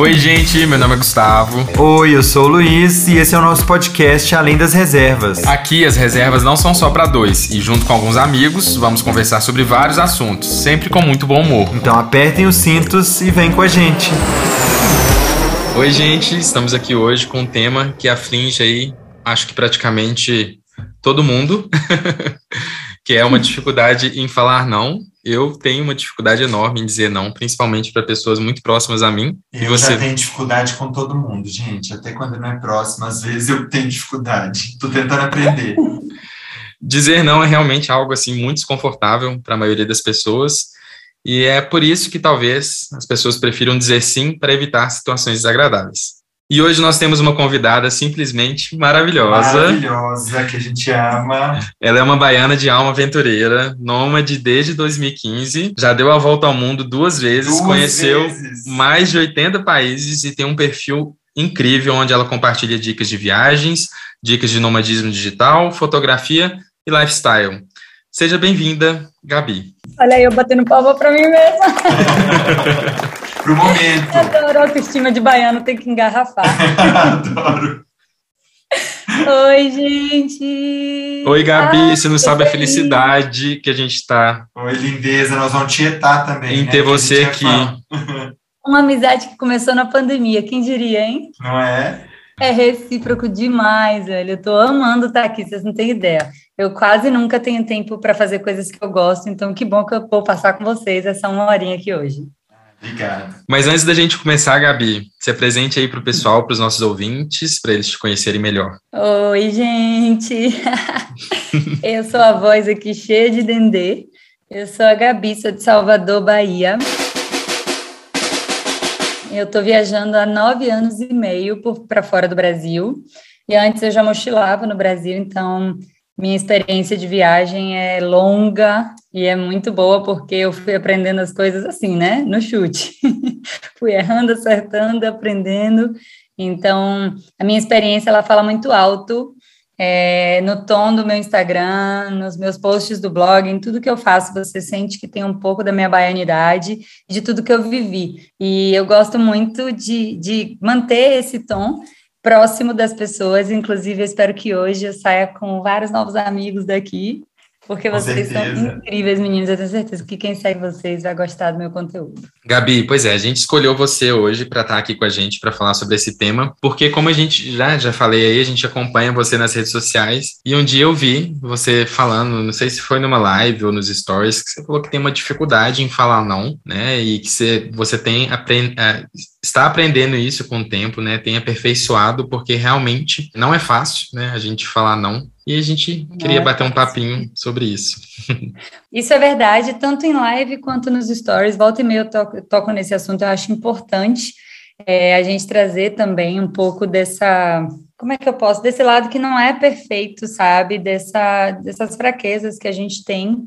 Oi, gente, meu nome é Gustavo. Oi, eu sou o Luiz e esse é o nosso podcast Além das Reservas. Aqui as reservas não são só para dois e junto com alguns amigos vamos conversar sobre vários assuntos, sempre com muito bom humor. Então apertem os cintos e vem com a gente. Oi, gente, estamos aqui hoje com um tema que aflige aí, acho que praticamente todo mundo, que é uma dificuldade em falar não eu tenho uma dificuldade enorme em dizer não, principalmente para pessoas muito próximas a mim. Eu e você... já tenho dificuldade com todo mundo, gente. Até quando não é próximo, às vezes eu tenho dificuldade. Estou tentando aprender. dizer não é realmente algo assim muito desconfortável para a maioria das pessoas. E é por isso que talvez as pessoas prefiram dizer sim para evitar situações desagradáveis. E hoje nós temos uma convidada simplesmente maravilhosa. Maravilhosa, que a gente ama. Ela é uma baiana de alma aventureira, nômade desde 2015, já deu a volta ao mundo duas vezes, duas conheceu vezes. mais de 80 países e tem um perfil incrível onde ela compartilha dicas de viagens, dicas de nomadismo digital, fotografia e lifestyle. Seja bem-vinda, Gabi. Olha aí, eu batendo palma para mim mesma. Pro momento. Adoro autoestima de baiano, tem que engarrafar. Adoro. Oi, gente! Oi, Gabi, ah, você não sabe a felicidade que a gente está. Oi, lindeza, nós vamos tietar também. Em né? ter você aqui. Uma amizade que começou na pandemia, quem diria, hein? Não é? É recíproco demais, velho. Eu tô amando estar aqui, vocês não têm ideia. Eu quase nunca tenho tempo para fazer coisas que eu gosto, então que bom que eu vou passar com vocês essa uma horinha aqui hoje. Obrigado. Mas antes da gente começar, Gabi, se apresente aí para o pessoal, para os nossos ouvintes, para eles te conhecerem melhor. Oi, gente! eu sou a voz aqui cheia de dendê. Eu sou a Gabi, sou de Salvador, Bahia. Eu estou viajando há nove anos e meio para fora do Brasil. E antes eu já mochilava no Brasil, então minha experiência de viagem é longa e é muito boa porque eu fui aprendendo as coisas assim, né? No chute. fui errando, acertando, aprendendo. Então, a minha experiência ela fala muito alto é, no tom do meu Instagram, nos meus posts do blog, em tudo que eu faço, você sente que tem um pouco da minha baianidade de tudo que eu vivi. E eu gosto muito de, de manter esse tom próximo das pessoas. Inclusive, eu espero que hoje eu saia com vários novos amigos daqui, porque com vocês certeza. são incríveis, meninos. Eu tenho certeza que quem segue vocês vai gostar do meu conteúdo. Gabi, pois é, a gente escolheu você hoje para estar aqui com a gente para falar sobre esse tema, porque como a gente já já falei aí, a gente acompanha você nas redes sociais e um dia eu vi você falando, não sei se foi numa live ou nos stories, que você falou que tem uma dificuldade em falar não, né? E que você, você tem aprend, é, está aprendendo isso com o tempo, né? Tem aperfeiçoado, porque realmente não é fácil, né? A gente falar não. E a gente queria é bater um papinho sobre isso. Isso é verdade, tanto em live quanto nos stories. Volta e meia eu toco, toco nesse assunto, eu acho importante é, a gente trazer também um pouco dessa. Como é que eu posso? Desse lado que não é perfeito, sabe? Dessa, dessas fraquezas que a gente tem,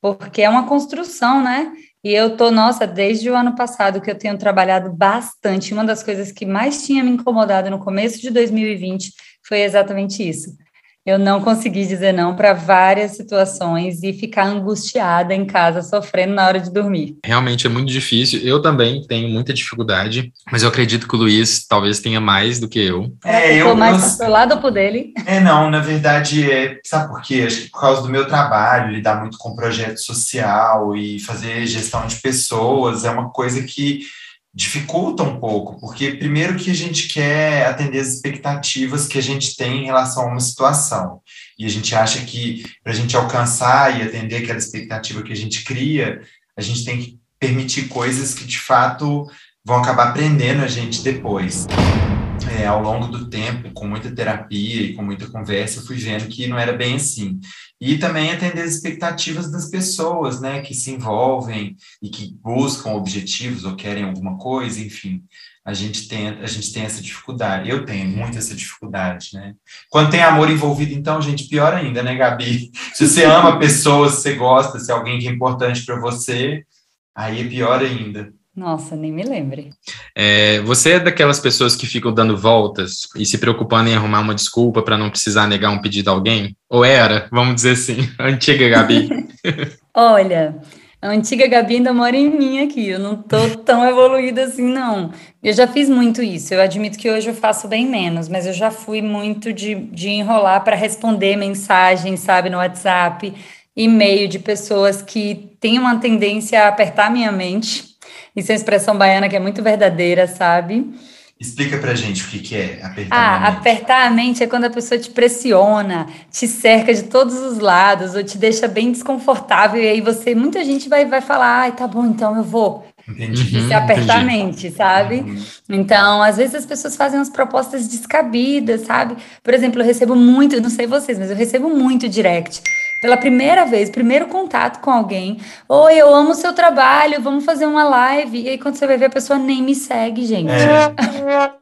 porque é uma construção, né? E eu tô, nossa, desde o ano passado que eu tenho trabalhado bastante. Uma das coisas que mais tinha me incomodado no começo de 2020 foi exatamente isso eu não consegui dizer não para várias situações e ficar angustiada em casa, sofrendo na hora de dormir. Realmente é muito difícil. Eu também tenho muita dificuldade, mas eu acredito que o Luiz talvez tenha mais do que eu. É, eu mais eu, lado pro dele. É, não, na verdade, é, sabe por quê? Acho que por causa do meu trabalho, lidar muito com projeto social e fazer gestão de pessoas é uma coisa que dificulta um pouco, porque primeiro que a gente quer atender as expectativas que a gente tem em relação a uma situação. E a gente acha que para a gente alcançar e atender aquela expectativa que a gente cria, a gente tem que permitir coisas que de fato vão acabar aprendendo a gente depois. É, ao longo do tempo, com muita terapia e com muita conversa, eu fui vendo que não era bem assim. E também atender as expectativas das pessoas, né, que se envolvem e que buscam objetivos ou querem alguma coisa, enfim. A gente tem, a gente tem essa dificuldade. Eu tenho muito essa dificuldade, né? Quando tem amor envolvido, então, gente, pior ainda, né, Gabi? Se você ama pessoas, se você gosta, se é alguém que é importante para você, aí é pior ainda. Nossa, nem me lembre. É, você é daquelas pessoas que ficam dando voltas e se preocupando em arrumar uma desculpa para não precisar negar um pedido a alguém? Ou era, vamos dizer assim, antiga Gabi? Olha, A antiga Gabi ainda mora em mim aqui, eu não tô tão evoluída assim, não. Eu já fiz muito isso, eu admito que hoje eu faço bem menos, mas eu já fui muito de, de enrolar para responder mensagens, sabe, no WhatsApp, e-mail de pessoas que têm uma tendência a apertar minha mente. Isso é uma expressão baiana que é muito verdadeira, sabe? Explica pra gente o que, que é apertar ah, a mente. apertar a mente é quando a pessoa te pressiona, te cerca de todos os lados, ou te deixa bem desconfortável, e aí você, muita gente vai, vai falar, ai, tá bom, então eu vou. Entendi. Isso é apertar a mente, sabe? Uhum. Então, às vezes as pessoas fazem umas propostas descabidas, sabe? Por exemplo, eu recebo muito, não sei vocês, mas eu recebo muito direct pela primeira vez, primeiro contato com alguém. Oi, eu amo o seu trabalho, vamos fazer uma live. E aí, quando você vai ver, a pessoa nem me segue, gente. É.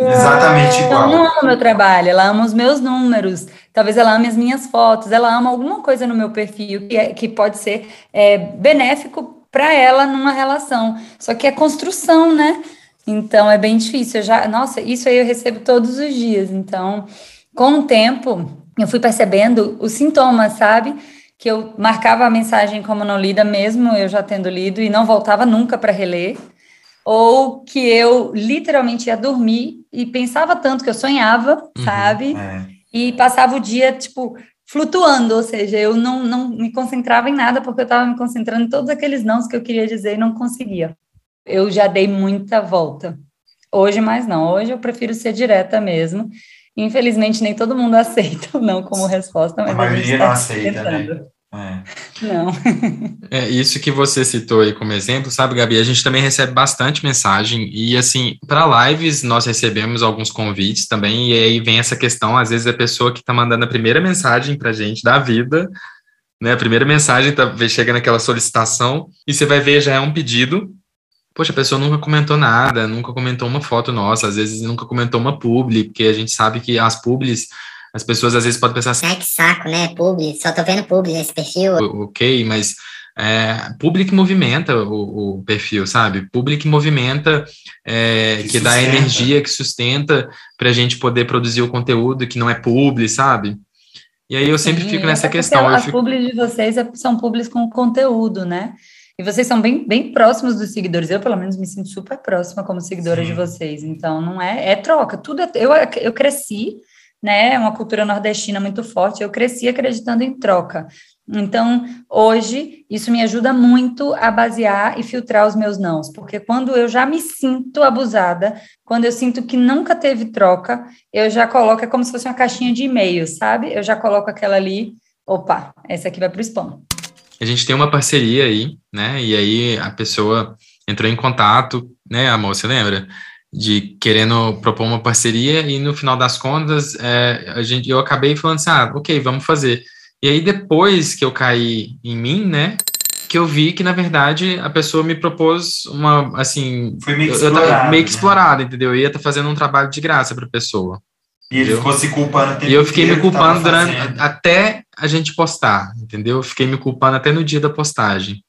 Exatamente igual. não ama o meu trabalho, ela ama os meus números. Talvez ela ame as minhas fotos, ela ama alguma coisa no meu perfil que, é, que pode ser é, benéfico para ela numa relação. Só que é construção, né? Então é bem difícil. Eu já, nossa, isso aí eu recebo todos os dias. Então, com o tempo, eu fui percebendo os sintomas, sabe? Que eu marcava a mensagem como não lida, mesmo eu já tendo lido, e não voltava nunca para reler. Ou que eu literalmente ia dormir e pensava tanto que eu sonhava, sabe? É. E passava o dia, tipo, flutuando, ou seja, eu não, não me concentrava em nada porque eu estava me concentrando em todos aqueles nãos que eu queria dizer e não conseguia. Eu já dei muita volta. Hoje mais não, hoje eu prefiro ser direta mesmo. Infelizmente, nem todo mundo aceita o não como resposta, mas A a, gente maioria está não aceita, né? É. Não. É, isso que você citou aí como exemplo, sabe, Gabi? A gente também recebe bastante mensagem e, assim, para lives nós recebemos alguns convites também, e aí vem essa questão, às vezes a pessoa que está mandando a primeira mensagem para gente da vida, né? A primeira mensagem tá, chega naquela solicitação e você vai ver já é um pedido. Poxa, a pessoa nunca comentou nada, nunca comentou uma foto nossa, às vezes nunca comentou uma publi, porque a gente sabe que as publis, as pessoas às vezes podem pensar assim, Ai, que saco, né? Publi, só tô vendo publi nesse perfil. ok, mas é, public movimenta o, o perfil, sabe? Public movimenta, é, Que que, dá energia, que sustenta para a gente poder produzir o conteúdo que não é publi, sabe? E aí eu sempre Sim, fico nessa porque questão. As fico, publis de vocês é- são publis com conteúdo, né? E vocês são bem, bem próximos dos seguidores. Eu, pelo menos, me sinto super próxima como seguidora Sim. de vocês. Então, não é... É troca. Tudo é... Eu, eu cresci, né? É uma cultura nordestina muito forte. Eu cresci acreditando em troca. Então, hoje, isso me ajuda muito a basear e filtrar os meus nãos. Porque quando eu já me sinto abusada, quando eu sinto que nunca teve troca, eu já coloco... É como se fosse uma caixinha de e-mail, sabe? Eu já coloco aquela ali... Opa, essa aqui vai para o spam. A gente tem uma parceria aí, né? E aí a pessoa entrou em contato, né, amor, você lembra? De querendo propor uma parceria e no final das contas é, a gente, eu acabei falando assim, ah, ok, vamos fazer. E aí depois que eu caí em mim, né, que eu vi que na verdade a pessoa me propôs uma, assim, Foi meio que eu, eu explorado, meio que né? explorado, entendeu? Eu ia estar fazendo um trabalho de graça para a pessoa. E ele Eu- ficou se culpando E eu fiquei me culpando durante, fazendo. até a gente postar, entendeu? Eu fiquei me culpando até no dia da postagem.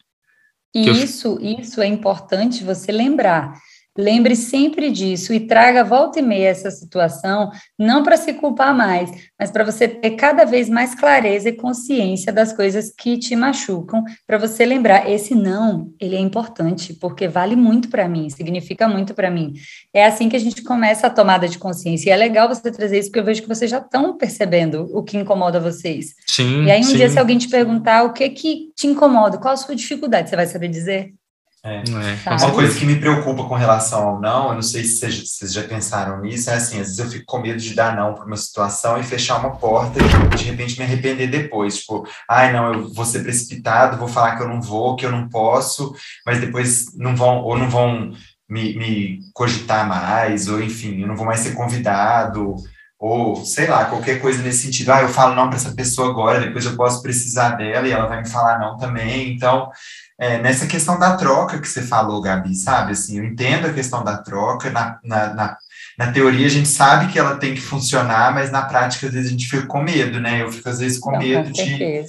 E Que eu- isso, isso é importante você lembrar. Lembre sempre disso e traga volta e meia essa situação, não para se culpar mais, mas para você ter cada vez mais clareza e consciência das coisas que te machucam, para você lembrar, esse não, ele é importante, porque vale muito para mim, significa muito para mim. É assim que a gente começa a tomada de consciência. E é legal você trazer isso, porque eu vejo que vocês já estão percebendo o que incomoda vocês. Sim. E aí, um sim. dia, se alguém te perguntar o que que te incomoda, qual a sua dificuldade, você vai saber dizer? É, com Uma coisa que me preocupa com relação ao não, eu não sei se vocês, vocês já pensaram nisso, é assim, às vezes eu fico com medo de dar não para uma situação e fechar uma porta e de repente me arrepender depois. Tipo, ai não, eu vou ser precipitado, vou falar que eu não vou, que eu não posso, mas depois não vão, ou não vão me, me cogitar mais, ou enfim, eu não vou mais ser convidado, ou sei lá, qualquer coisa nesse sentido. Ah, eu falo não para essa pessoa agora, depois eu posso precisar dela e ela vai me falar não também. Então, é, nessa questão da troca que você falou, Gabi, sabe? Assim, eu entendo a questão da troca, na, na, na, na teoria a gente sabe que ela tem que funcionar, mas na prática às vezes a gente fica com medo, né? Eu fico às vezes com Não, medo com de,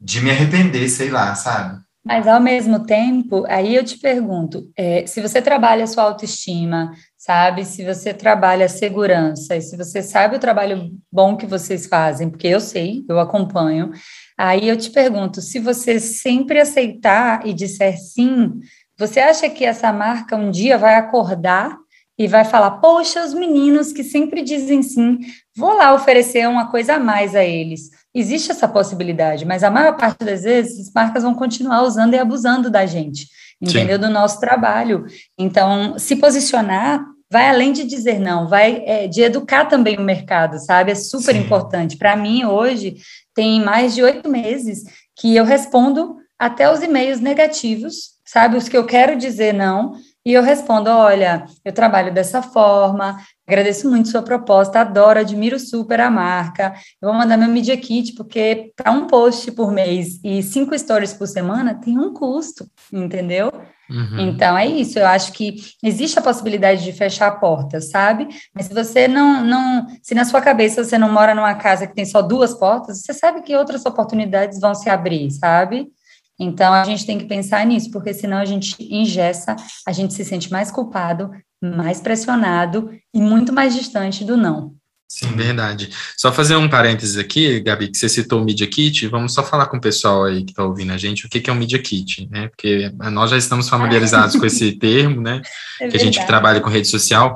de me arrepender, sei lá, sabe? Mas, ao mesmo tempo, aí eu te pergunto, é, se você trabalha a sua autoestima, sabe? Se você trabalha a segurança, e se você sabe o trabalho bom que vocês fazem, porque eu sei, eu acompanho, Aí eu te pergunto, se você sempre aceitar e disser sim, você acha que essa marca um dia vai acordar e vai falar: Poxa, os meninos que sempre dizem sim, vou lá oferecer uma coisa a mais a eles. Existe essa possibilidade, mas a maior parte das vezes as marcas vão continuar usando e abusando da gente, entendeu? Sim. Do nosso trabalho. Então, se posicionar vai além de dizer não, vai é, de educar também o mercado, sabe? É super Sim. importante. Para mim, hoje, tem mais de oito meses que eu respondo até os e-mails negativos, sabe? Os que eu quero dizer não, e eu respondo: olha, eu trabalho dessa forma, agradeço muito sua proposta, adoro, admiro super a marca. Eu vou mandar meu Media Kit, porque para um post por mês e cinco stories por semana tem um custo, entendeu? Uhum. Então é isso, eu acho que existe a possibilidade de fechar a porta, sabe? Mas se você não, não, se na sua cabeça você não mora numa casa que tem só duas portas, você sabe que outras oportunidades vão se abrir, sabe? Então, a gente tem que pensar nisso, porque senão a gente ingessa, a gente se sente mais culpado, mais pressionado e muito mais distante do não. Sim, verdade. Só fazer um parênteses aqui, Gabi, que você citou o Media Kit, vamos só falar com o pessoal aí que está ouvindo a gente o que, que é o Media Kit, né? Porque nós já estamos familiarizados com esse termo, né? É que a gente que trabalha com rede social,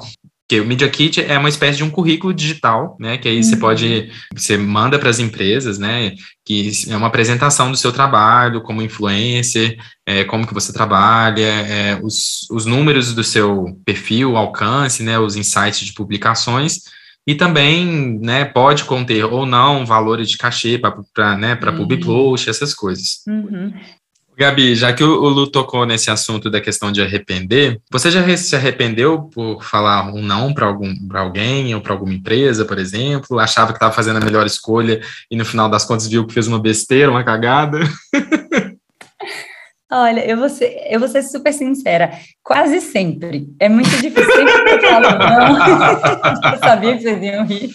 que o Media Kit é uma espécie de um currículo digital, né? Que aí uhum. você pode, você manda para as empresas, né? Que é uma apresentação do seu trabalho como influencer, é, como que você trabalha, é, os, os números do seu perfil, alcance, né? Os insights de publicações e também, né? Pode conter ou não valores de cachê para né, para uhum. public post, essas coisas. Uhum. Gabi, já que o Lu tocou nesse assunto da questão de arrepender, você já se arrependeu por falar um não para alguém ou para alguma empresa, por exemplo? Achava que estava fazendo a melhor escolha e no final das contas viu que fez uma besteira, uma cagada? Olha, eu vou, ser, eu vou ser super sincera, quase sempre. É muito difícil sempre que eu falo não. eu sabia que vocês iam rir.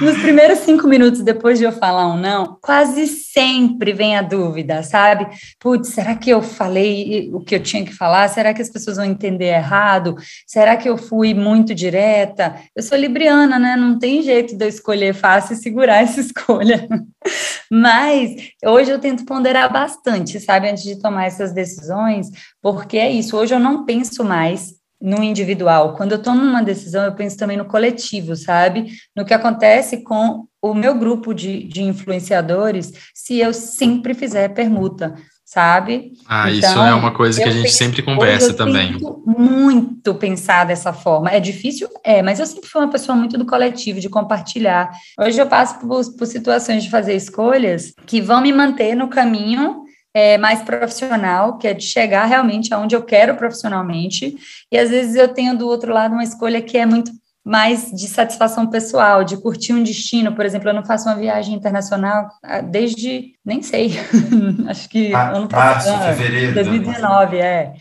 Nos primeiros cinco minutos depois de eu falar um não, quase sempre vem a dúvida, sabe? Putz, será que eu falei o que eu tinha que falar? Será que as pessoas vão entender errado? Será que eu fui muito direta? Eu sou libriana, né? Não tem jeito de eu escolher fácil e segurar essa escolha. Mas hoje eu tento ponderar bastante, sabe? Antes de tomar essas decisões, porque é isso. Hoje eu não penso mais no individual. Quando eu tomo uma decisão, eu penso também no coletivo, sabe? No que acontece com o meu grupo de, de influenciadores se eu sempre fizer permuta, sabe? Ah, então, isso é uma coisa que a gente penso, sempre conversa eu também. muito pensar dessa forma. É difícil? É, mas eu sempre fui uma pessoa muito do coletivo, de compartilhar. Hoje eu passo por, por situações de fazer escolhas que vão me manter no caminho é, mais profissional, que é de chegar realmente aonde eu quero profissionalmente. E às vezes eu tenho do outro lado uma escolha que é muito mais de satisfação pessoal, de curtir um destino. Por exemplo, eu não faço uma viagem internacional ah, desde, nem sei, acho que ah, ano passado, março, fevereiro, 2019, é. é.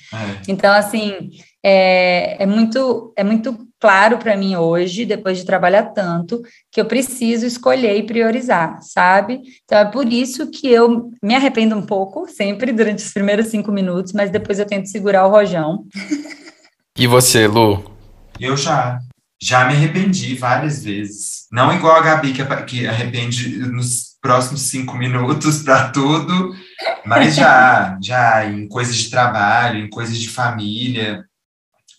Então, assim, é, é muito, é muito claro para mim hoje, depois de trabalhar tanto, que eu preciso escolher e priorizar, sabe? Então é por isso que eu me arrependo um pouco, sempre durante os primeiros cinco minutos, mas depois eu tento segurar o rojão. E você, Lu? Eu já. Já me arrependi várias vezes. Não igual a Gabi, que, que arrepende nos próximos cinco minutos para tudo, mas já, já em coisas de trabalho, em coisas de família.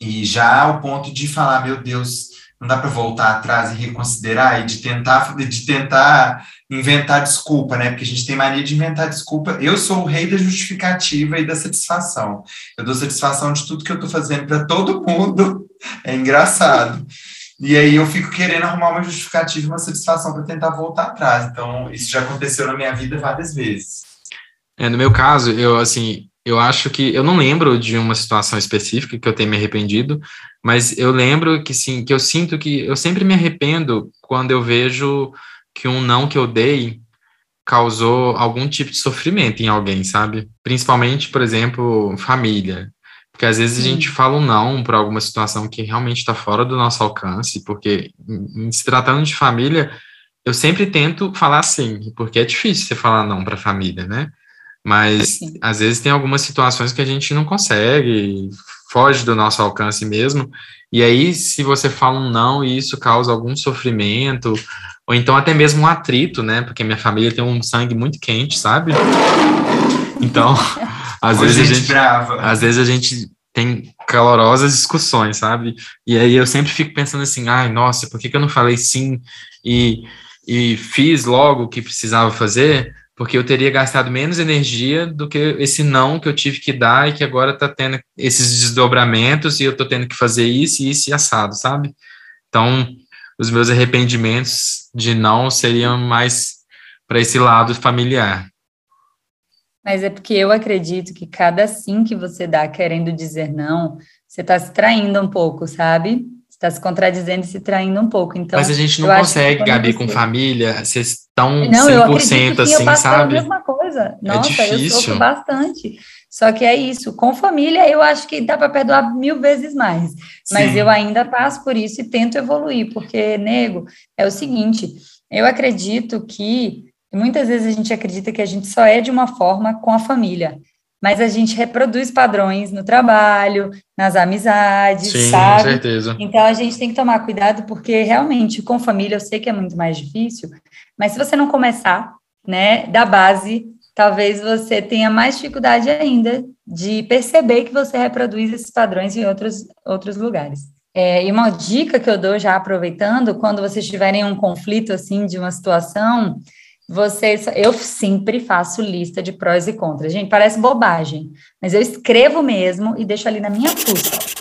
E já ao ponto de falar, meu Deus, não dá para voltar atrás e reconsiderar e de tentar de tentar inventar desculpa, né? Porque a gente tem mania de inventar desculpa. Eu sou o rei da justificativa e da satisfação. Eu dou satisfação de tudo que eu estou fazendo para todo mundo. É engraçado. E aí eu fico querendo arrumar uma justificativa, uma satisfação para tentar voltar atrás. Então, isso já aconteceu na minha vida várias vezes. É, no meu caso, eu assim, eu acho que eu não lembro de uma situação específica que eu tenha me arrependido, mas eu lembro que sim, que eu sinto que eu sempre me arrependo quando eu vejo que um não que eu dei causou algum tipo de sofrimento em alguém, sabe? Principalmente, por exemplo, família. Porque às vezes a gente fala um não para alguma situação que realmente está fora do nosso alcance, porque em se tratando de família, eu sempre tento falar sim, porque é difícil você falar não para a família, né? Mas Sim. às vezes tem algumas situações que a gente não consegue, foge do nosso alcance mesmo. E aí, se você fala um não e isso causa algum sofrimento, ou então até mesmo um atrito, né? Porque minha família tem um sangue muito quente, sabe? Então, às vezes a gente, brava. às vezes a gente tem calorosas discussões, sabe? E aí eu sempre fico pensando assim, ai, nossa, por que, que eu não falei sim e, e fiz logo o que precisava fazer? Porque eu teria gastado menos energia do que esse não que eu tive que dar e que agora tá tendo esses desdobramentos e eu tô tendo que fazer isso isso e assado, sabe? Então, os meus arrependimentos de não seriam mais para esse lado familiar. Mas é porque eu acredito que cada sim que você dá querendo dizer não, você está se traindo um pouco, sabe? Está se contradizendo e se traindo um pouco. Então, Mas a gente não consegue, Gabi, você... com família, vocês estão não, 100% eu acredito que assim, eu sabe? a mesma coisa. É Nossa, é eu sofro bastante. Só que é isso, com família eu acho que dá para perdoar mil vezes mais. Mas Sim. eu ainda passo por isso e tento evoluir, porque, nego, é o seguinte, eu acredito que muitas vezes a gente acredita que a gente só é de uma forma com a família, mas a gente reproduz padrões no trabalho, nas amizades, Sim, sabe? com certeza. Então a gente tem que tomar cuidado, porque realmente com família eu sei que é muito mais difícil, mas se você não começar, né, da base, talvez você tenha mais dificuldade ainda de perceber que você reproduz esses padrões em outros, outros lugares. É, e uma dica que eu dou já aproveitando, quando vocês tiverem um conflito assim de uma situação, vocês, eu sempre faço lista de prós e contras. Gente, parece bobagem, mas eu escrevo mesmo e deixo ali na minha fuça.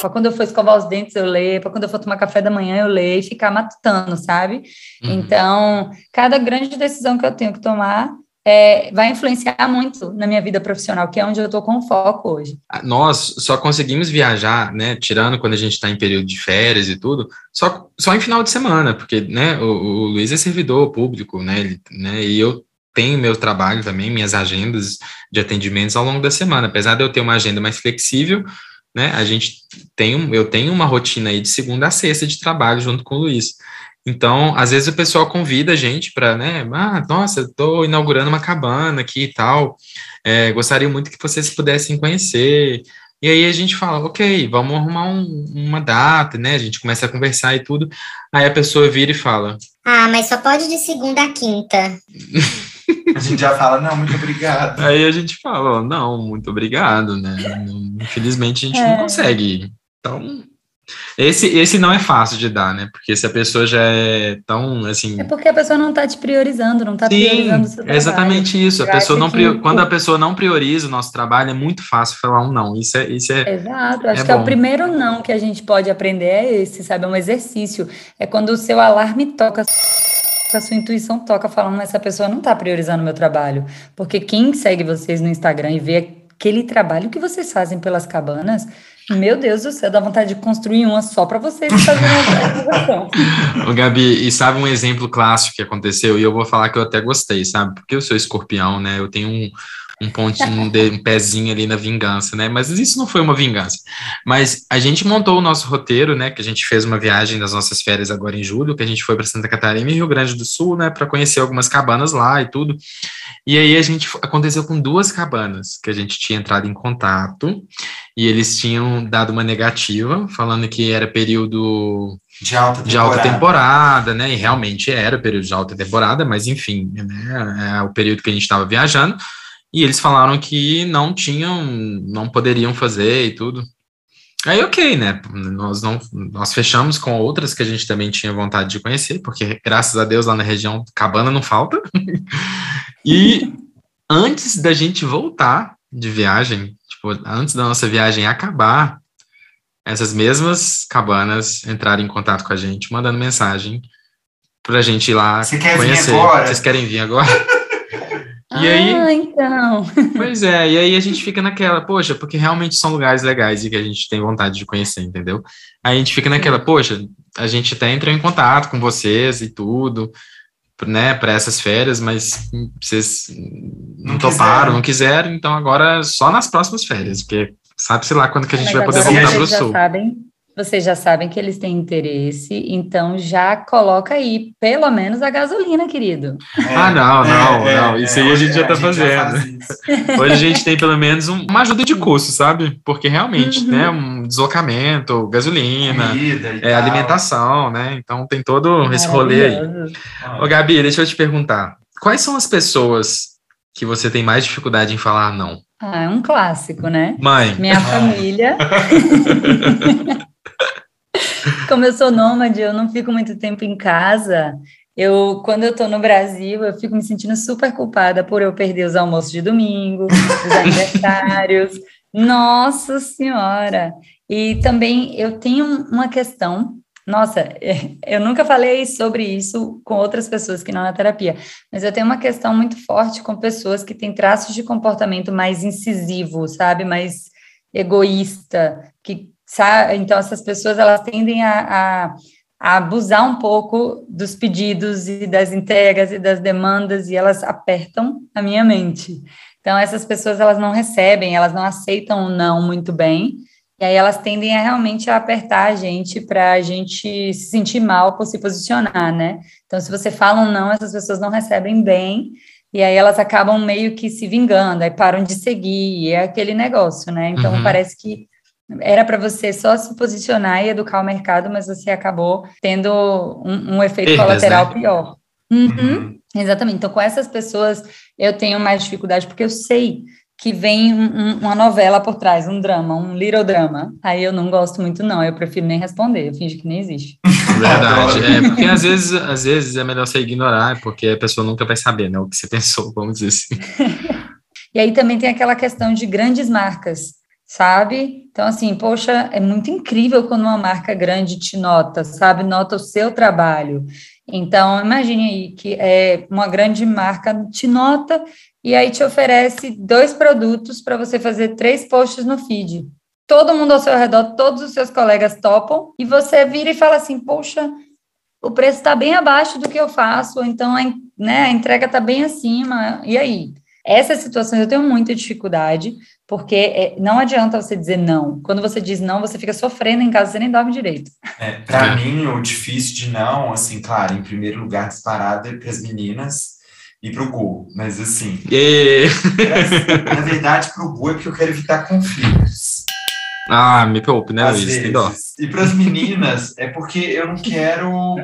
Para quando eu for escovar os dentes, eu leio. Para quando eu for tomar café da manhã, eu leio e ficar matutando, sabe? Uhum. Então, cada grande decisão que eu tenho que tomar, é, vai influenciar muito na minha vida profissional, que é onde eu estou com foco hoje. Ah, nós só conseguimos viajar, né, tirando quando a gente está em período de férias e tudo, só, só em final de semana, porque, né, o, o Luiz é servidor público, né, ele, né, e eu tenho meu trabalho também, minhas agendas de atendimentos ao longo da semana, apesar de eu ter uma agenda mais flexível, né, a gente tem, eu tenho uma rotina aí de segunda a sexta de trabalho junto com o Luiz. Então, às vezes o pessoal convida a gente para, né? Ah, nossa, estou inaugurando uma cabana aqui e tal. É, gostaria muito que vocês pudessem conhecer. E aí a gente fala, ok, vamos arrumar um, uma data, né? A gente começa a conversar e tudo. Aí a pessoa vira e fala: Ah, mas só pode de segunda a quinta. a gente já fala, não, muito obrigado. Aí a gente fala, não, muito obrigado, né? Infelizmente a gente é. não consegue. Então, esse, esse não é fácil de dar, né? Porque se a pessoa já é tão, assim... É porque a pessoa não está te priorizando, não está priorizando o seu trabalho. É exatamente isso. A pessoa não prior... Quando a pessoa não prioriza o nosso trabalho, é muito fácil falar um não. Isso é... Isso é Exato. Acho é que bom. é o primeiro não que a gente pode aprender é esse, sabe? É um exercício. É quando o seu alarme toca a sua intuição toca falando, essa pessoa não está priorizando o meu trabalho. Porque quem segue vocês no Instagram e vê aquele trabalho que vocês fazem pelas cabanas, meu Deus do céu, dá vontade de construir uma só para vocês fazerem uma Ô, Gabi, e sabe um exemplo clássico que aconteceu? E eu vou falar que eu até gostei, sabe? Porque eu sou escorpião, né? Eu tenho um, um pontinho, um, um pezinho ali na vingança, né? Mas isso não foi uma vingança. Mas a gente montou o nosso roteiro, né? Que a gente fez uma viagem das nossas férias agora em julho, que a gente foi para Santa Catarina e Rio Grande do Sul, né? Para conhecer algumas cabanas lá e tudo. E aí a gente aconteceu com duas cabanas que a gente tinha entrado em contato e eles tinham dado uma negativa, falando que era período de alta temporada, de alta temporada né? E realmente era período de alta temporada, mas enfim, né? É o período que a gente estava viajando. E eles falaram que não tinham, não poderiam fazer e tudo. Aí, ok, né? Nós, não, nós fechamos com outras que a gente também tinha vontade de conhecer, porque graças a Deus lá na região cabana não falta. e antes da gente voltar de viagem, tipo, antes da nossa viagem acabar, essas mesmas cabanas entraram em contato com a gente, mandando mensagem pra gente ir lá Você quer conhecer. Vocês querem vir agora? E aí, ah, então. Pois é, e aí a gente fica naquela, poxa, porque realmente são lugares legais e que a gente tem vontade de conhecer, entendeu? Aí a gente fica naquela, poxa, a gente até entrou em contato com vocês e tudo, né, para essas férias, mas vocês não, não toparam, quiseram. não quiseram, então agora só nas próximas férias, porque sabe-se lá quando que a gente mas vai poder voltar para o sul. Sabem vocês já sabem que eles têm interesse, então já coloca aí pelo menos a gasolina, querido. É, ah, não, não, é, não. Isso aí a gente já está fazendo. Faz Hoje a gente tem pelo menos um, uma ajuda de custo, sabe? Porque realmente, uhum. né, um deslocamento, gasolina, é, alimentação, né? Então tem todo esse rolê aí. Ô, Gabi, deixa eu te perguntar. Quais são as pessoas que você tem mais dificuldade em falar não? Ah, é um clássico, né? Mãe. Minha família. Como eu sou nômade, eu não fico muito tempo em casa. Eu, quando eu estou no Brasil, eu fico me sentindo super culpada por eu perder os almoços de domingo, os aniversários. Nossa Senhora! E também eu tenho uma questão nossa, eu nunca falei sobre isso com outras pessoas que não na terapia, mas eu tenho uma questão muito forte com pessoas que têm traços de comportamento mais incisivo, sabe, mais egoísta, que sabe, então essas pessoas elas tendem a, a, a abusar um pouco dos pedidos e das entregas e das demandas e elas apertam a minha mente. Então essas pessoas elas não recebem, elas não aceitam o não muito bem e aí elas tendem a realmente a apertar a gente para a gente se sentir mal por se posicionar, né? Então, se você fala um não, essas pessoas não recebem bem, e aí elas acabam meio que se vingando, aí param de seguir, e é aquele negócio, né? Então, uhum. parece que era para você só se posicionar e educar o mercado, mas você acabou tendo um, um efeito Perdas, colateral né? pior. Uhum. Uhum. Exatamente. Então, com essas pessoas, eu tenho mais dificuldade, porque eu sei que vem um, uma novela por trás, um drama, um little drama. Aí eu não gosto muito, não. Eu prefiro nem responder, eu finge que nem existe. Verdade. é, porque às vezes, às vezes é melhor você ignorar, porque a pessoa nunca vai saber né, o que você pensou, vamos dizer assim. e aí também tem aquela questão de grandes marcas, sabe? Então, assim, poxa, é muito incrível quando uma marca grande te nota, sabe? Nota o seu trabalho. Então, imagine aí que é uma grande marca te nota e aí te oferece dois produtos para você fazer três posts no feed. Todo mundo ao seu redor, todos os seus colegas topam, e você vira e fala assim: Poxa, o preço está bem abaixo do que eu faço, então a, né, a entrega está bem acima. E aí? Essas situações eu tenho muita dificuldade, porque é, não adianta você dizer não. Quando você diz não, você fica sofrendo em casa, você nem dorme direito. É, para mim, o difícil de não, assim, claro, em primeiro lugar, disparado é para as meninas, e para o Gu, mas assim. na verdade, para o Gu é porque eu quero evitar conflitos. Ah, me poupe, né, Às Luiz? Vezes. E para as meninas é porque eu não quero.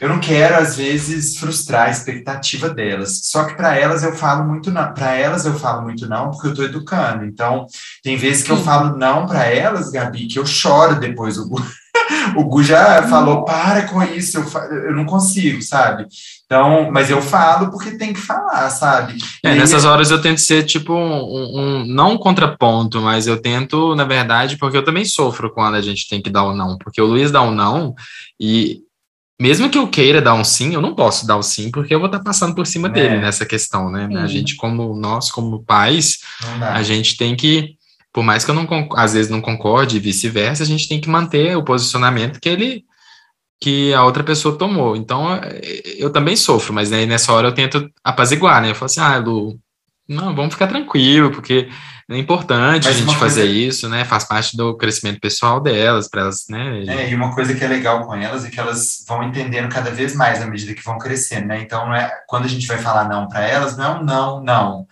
Eu não quero, às vezes, frustrar a expectativa delas. Só que para elas eu falo muito não. Para elas eu falo muito não, porque eu estou educando. Então, tem vezes que eu falo não para elas, Gabi, que eu choro depois. O Gu, o Gu já falou: para com isso, eu, eu não consigo, sabe? Então, mas eu falo porque tem que falar, sabe? É, nessas horas eu tento ser tipo um, um, não um contraponto, mas eu tento, na verdade, porque eu também sofro quando a gente tem que dar o um não, porque o Luiz dá um não e mesmo que eu queira dar um sim, eu não posso dar o sim, porque eu vou estar passando por cima é. dele nessa questão, né? Sim. A gente, como nós, como pais, a gente tem que, por mais que eu não às vezes não concorde e vice-versa, a gente tem que manter o posicionamento que ele que a outra pessoa tomou. Então, eu também sofro, mas aí nessa hora eu tento apaziguar, né? Eu falo assim, ah, Lu, não, vamos ficar tranquilo, porque é importante mas a gente fazer coisa... isso, né? Faz parte do crescimento pessoal delas, para elas, né? É, e uma coisa que é legal com elas é que elas vão entendendo cada vez mais à medida que vão crescendo, né? Então, não é, quando a gente vai falar não para elas, não é um não, não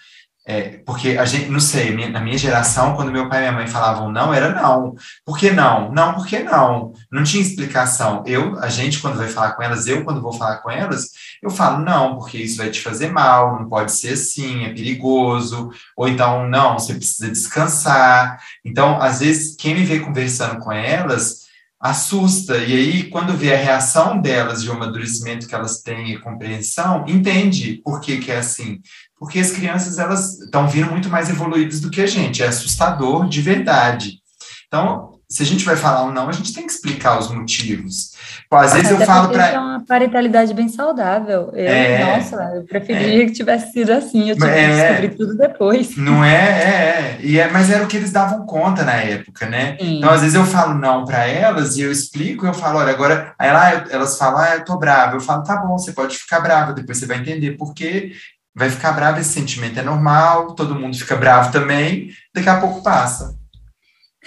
é, porque a gente, não sei, na minha geração, quando meu pai e minha mãe falavam não, era não. Por que não? Não, por que não? Não tinha explicação. Eu, a gente, quando vai falar com elas, eu, quando vou falar com elas, eu falo não, porque isso vai te fazer mal, não pode ser assim, é perigoso. Ou então, não, você precisa descansar. Então, às vezes, quem me vê conversando com elas assusta. E aí, quando vê a reação delas de um amadurecimento que elas têm e compreensão, entende por que, que é assim porque as crianças elas estão vindo muito mais evoluídas do que a gente, é assustador de verdade. Então, se a gente vai falar um não, a gente tem que explicar os motivos. Pô, às vezes Até eu falo para. É uma parentalidade bem saudável. Eu, é, nossa, eu preferia é, que tivesse sido assim, eu tive é, que descobrir tudo depois. Não é, é, é, e é, mas era o que eles davam conta na época, né? Sim. Então, às vezes eu falo não para elas e eu explico, eu falo, olha, agora. Aí lá elas falam, ah, eu tô brava. Eu falo, tá bom, você pode ficar brava, depois você vai entender porque vai ficar bravo, esse sentimento é normal, todo mundo fica bravo também, daqui a pouco passa.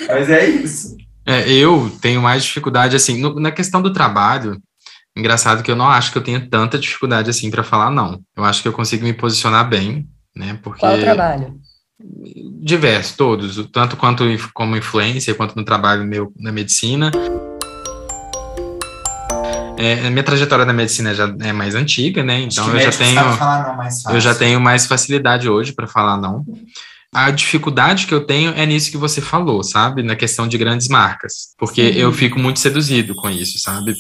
Mas é isso. É, eu tenho mais dificuldade, assim, no, na questão do trabalho, engraçado que eu não acho que eu tenha tanta dificuldade, assim, para falar não. Eu acho que eu consigo me posicionar bem, né, porque... Qual trabalho? Diversos, todos, tanto quanto como influência, quanto no trabalho meu na medicina. É, minha trajetória na medicina já é mais antiga, né? Então eu já tenho eu já tenho mais facilidade hoje para falar não. A dificuldade que eu tenho é nisso que você falou, sabe? Na questão de grandes marcas. Porque Sim. eu fico muito seduzido com isso, sabe?